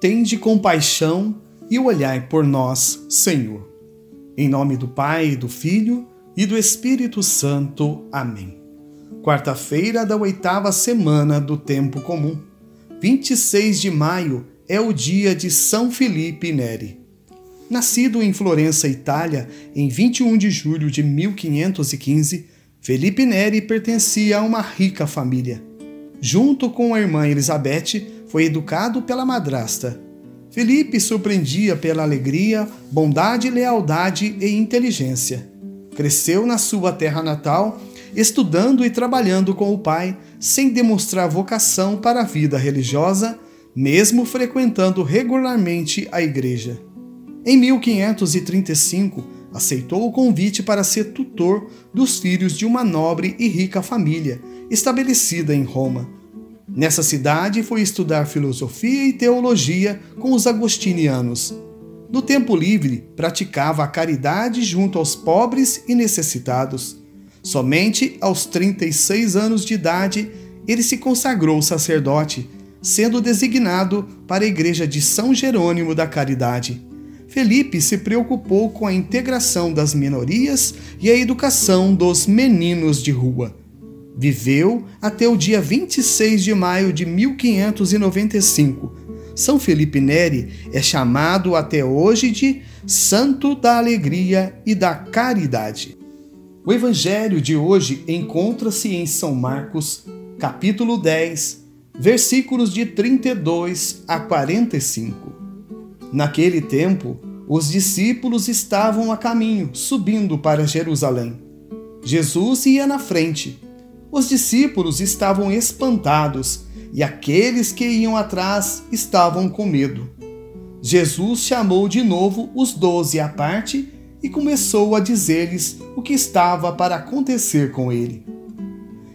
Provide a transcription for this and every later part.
tende compaixão e olhai por nós, Senhor. Em nome do Pai, do Filho e do Espírito Santo. Amém. Quarta-feira da oitava semana do Tempo Comum. 26 de maio é o dia de São Felipe Neri. Nascido em Florença, Itália, em 21 de julho de 1515, Felipe Neri pertencia a uma rica família. Junto com a irmã Elizabeth, foi educado pela madrasta. Felipe surpreendia pela alegria, bondade, lealdade e inteligência. Cresceu na sua terra natal, estudando e trabalhando com o pai, sem demonstrar vocação para a vida religiosa, mesmo frequentando regularmente a igreja. Em 1535, aceitou o convite para ser tutor dos filhos de uma nobre e rica família, estabelecida em Roma. Nessa cidade foi estudar filosofia e teologia com os agostinianos. No tempo livre, praticava a caridade junto aos pobres e necessitados. Somente aos 36 anos de idade, ele se consagrou sacerdote, sendo designado para a igreja de São Jerônimo da Caridade. Felipe se preocupou com a integração das minorias e a educação dos meninos de rua. Viveu até o dia 26 de maio de 1595. São Felipe Neri é chamado até hoje de Santo da Alegria e da Caridade. O evangelho de hoje encontra-se em São Marcos, capítulo 10, versículos de 32 a 45. Naquele tempo, os discípulos estavam a caminho, subindo para Jerusalém. Jesus ia na frente. Os discípulos estavam espantados e aqueles que iam atrás estavam com medo. Jesus chamou de novo os doze à parte e começou a dizer-lhes o que estava para acontecer com ele.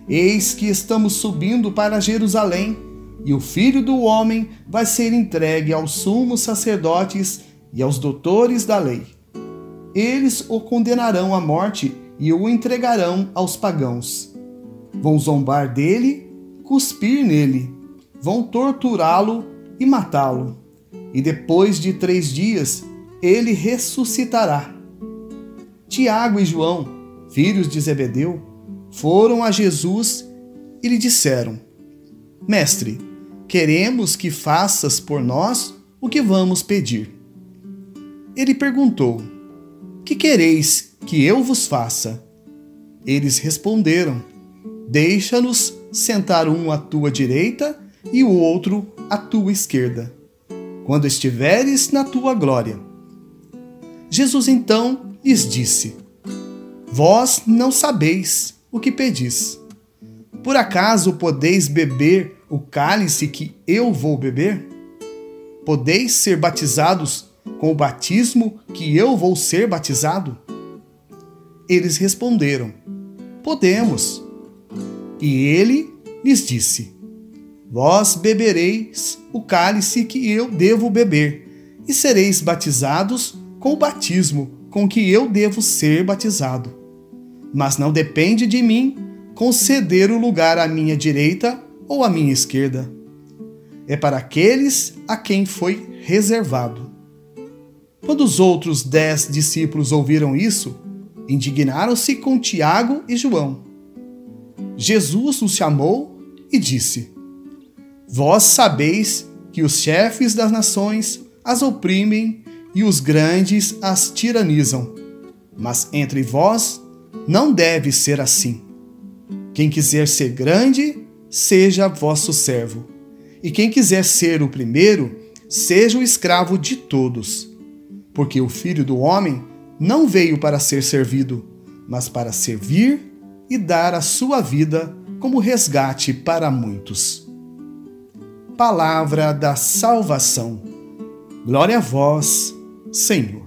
Eis que estamos subindo para Jerusalém e o filho do homem vai ser entregue aos sumos sacerdotes e aos doutores da lei. Eles o condenarão à morte e o entregarão aos pagãos. Vão zombar dele, cuspir nele, vão torturá-lo e matá-lo. E depois de três dias ele ressuscitará. Tiago e João, filhos de Zebedeu, foram a Jesus e lhe disseram: Mestre, Queremos que faças por nós o que vamos pedir. Ele perguntou: Que quereis que eu vos faça? Eles responderam: Deixa-nos sentar um à tua direita e o outro à tua esquerda, quando estiveres na tua glória. Jesus então lhes disse: Vós não sabeis o que pedis. Por acaso podeis beber o cálice que eu vou beber? Podeis ser batizados com o batismo que eu vou ser batizado? Eles responderam: Podemos. E ele lhes disse: Vós bebereis o cálice que eu devo beber, e sereis batizados com o batismo com que eu devo ser batizado. Mas não depende de mim conceder o lugar à minha direita ou à minha esquerda. É para aqueles a quem foi reservado. Quando os outros dez discípulos ouviram isso, indignaram-se com Tiago e João. Jesus os chamou e disse: Vós sabeis que os chefes das nações as oprimem e os grandes as tiranizam. Mas entre vós não deve ser assim. Quem quiser ser grande, seja vosso servo. E quem quiser ser o primeiro, seja o escravo de todos. Porque o filho do homem não veio para ser servido, mas para servir e dar a sua vida como resgate para muitos. Palavra da salvação. Glória a vós, Senhor.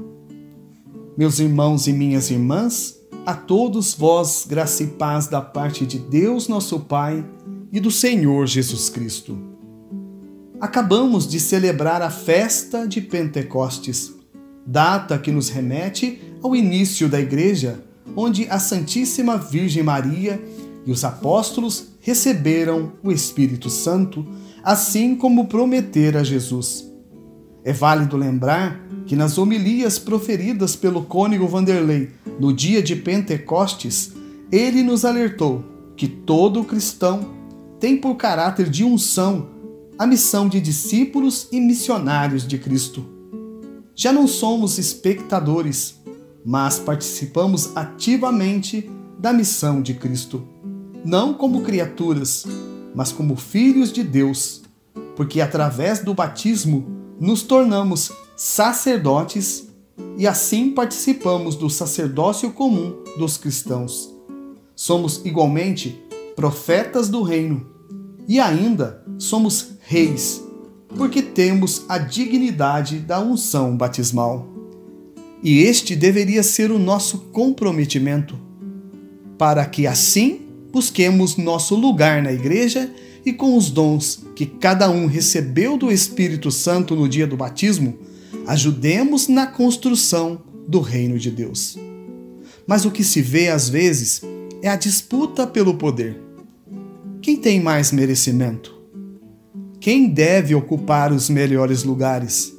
Meus irmãos e minhas irmãs, a todos vós, graça e paz da parte de Deus, nosso Pai e do Senhor Jesus Cristo. Acabamos de celebrar a festa de Pentecostes, data que nos remete ao início da Igreja, onde a Santíssima Virgem Maria e os apóstolos receberam o Espírito Santo, assim como prometera Jesus. É válido lembrar que nas homilias proferidas pelo cônego Vanderlei no dia de Pentecostes, ele nos alertou que todo cristão tem por caráter de unção a missão de discípulos e missionários de Cristo. Já não somos espectadores, mas participamos ativamente da missão de Cristo, não como criaturas, mas como filhos de Deus, porque através do batismo nos tornamos sacerdotes e assim participamos do sacerdócio comum dos cristãos. Somos igualmente profetas do reino e ainda somos reis, porque temos a dignidade da unção batismal. E este deveria ser o nosso comprometimento, para que assim busquemos nosso lugar na igreja e com os dons que cada um recebeu do Espírito Santo no dia do batismo, ajudemos na construção do reino de Deus. Mas o que se vê às vezes é a disputa pelo poder. Quem tem mais merecimento? Quem deve ocupar os melhores lugares?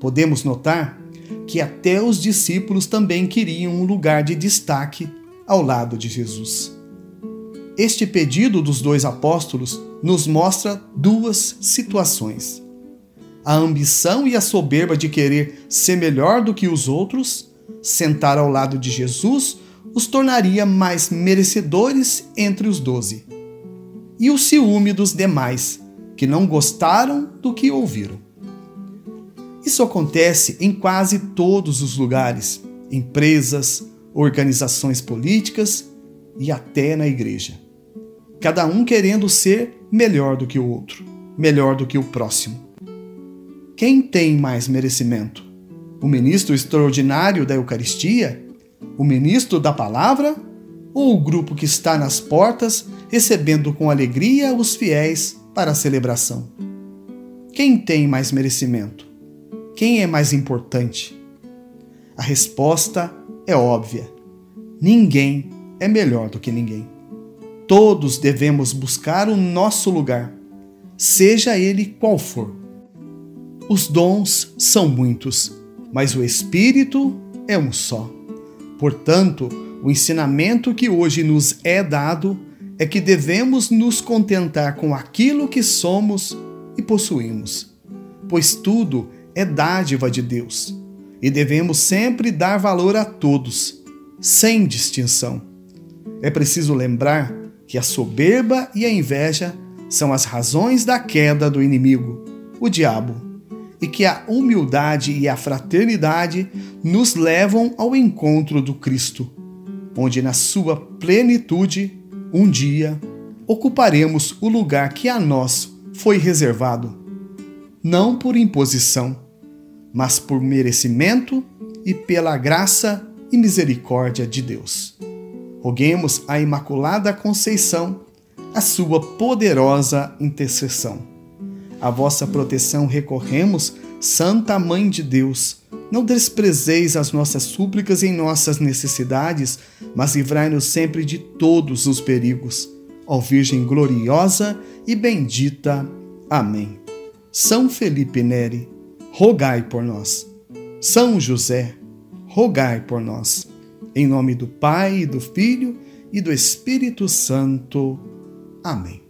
Podemos notar que até os discípulos também queriam um lugar de destaque ao lado de Jesus. Este pedido dos dois apóstolos nos mostra duas situações: a ambição e a soberba de querer ser melhor do que os outros, sentar ao lado de Jesus, os tornaria mais merecedores entre os doze, e o ciúme dos demais, que não gostaram do que ouviram. Isso acontece em quase todos os lugares, empresas, organizações políticas e até na igreja cada um querendo ser melhor do que o outro, melhor do que o próximo. Quem tem mais merecimento? O ministro extraordinário da Eucaristia? O ministro da Palavra? Ou o grupo que está nas portas recebendo com alegria os fiéis para a celebração? Quem tem mais merecimento? Quem é mais importante? A resposta é óbvia: ninguém é melhor do que ninguém. Todos devemos buscar o nosso lugar, seja ele qual for. Os dons são muitos, mas o Espírito é um só. Portanto, o ensinamento que hoje nos é dado é que devemos nos contentar com aquilo que somos e possuímos, pois tudo é dádiva de Deus e devemos sempre dar valor a todos, sem distinção. É preciso lembrar que a soberba e a inveja são as razões da queda do inimigo, o diabo, e que a humildade e a fraternidade nos levam ao encontro do Cristo, onde na sua plenitude, um dia, ocuparemos o lugar que a nós foi reservado, não por imposição, mas por merecimento e pela graça e misericórdia de Deus roguemos à Imaculada Conceição a sua poderosa intercessão. A vossa proteção recorremos, Santa Mãe de Deus. Não desprezeis as nossas súplicas em nossas necessidades, mas livrai-nos sempre de todos os perigos. Ó Virgem gloriosa e bendita. Amém. São Felipe Neri, rogai por nós. São José, rogai por nós. Em nome do Pai, do Filho e do Espírito Santo. Amém.